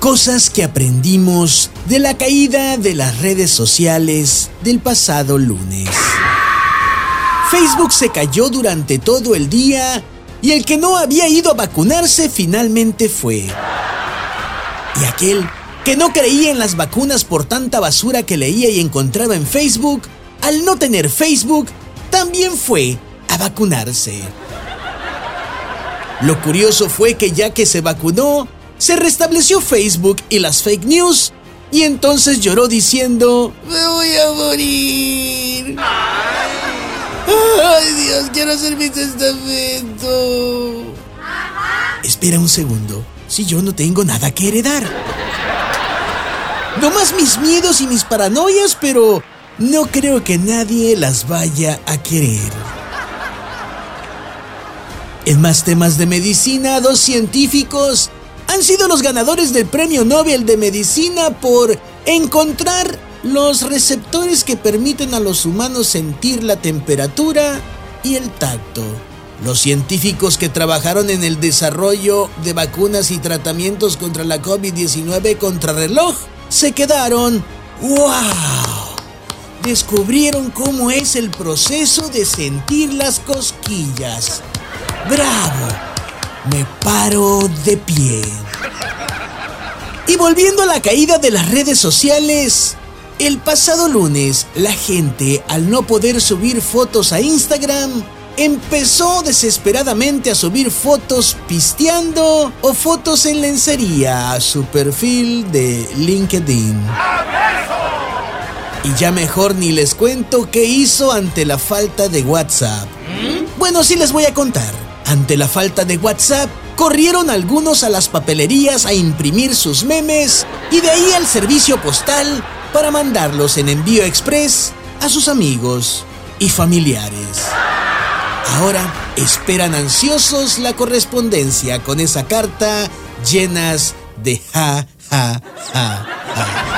Cosas que aprendimos de la caída de las redes sociales del pasado lunes. Facebook se cayó durante todo el día y el que no había ido a vacunarse finalmente fue. Y aquel que no creía en las vacunas por tanta basura que leía y encontraba en Facebook, al no tener Facebook, también fue a vacunarse. Lo curioso fue que ya que se vacunó, se restableció Facebook y las fake news, y entonces lloró diciendo, me voy a morir. Ay Dios, quiero hacer mi testamento. Espera un segundo, si yo no tengo nada que heredar. No más mis miedos y mis paranoias, pero no creo que nadie las vaya a querer. En más temas de medicina, dos científicos han sido los ganadores del Premio Nobel de Medicina por encontrar los receptores que permiten a los humanos sentir la temperatura y el tacto. Los científicos que trabajaron en el desarrollo de vacunas y tratamientos contra la COVID-19 contrarreloj se quedaron ¡Wow! Descubrieron cómo es el proceso de sentir las cosquillas. ¡Bravo! Me paro de pie. Y volviendo a la caída de las redes sociales, el pasado lunes la gente al no poder subir fotos a Instagram empezó desesperadamente a subir fotos pisteando o fotos en lencería a su perfil de LinkedIn. Y ya mejor ni les cuento qué hizo ante la falta de WhatsApp. Bueno, sí les voy a contar. Ante la falta de WhatsApp, corrieron algunos a las papelerías a imprimir sus memes y de ahí al servicio postal para mandarlos en envío express a sus amigos y familiares. Ahora esperan ansiosos la correspondencia con esa carta llenas de ja, ja, ja, ja.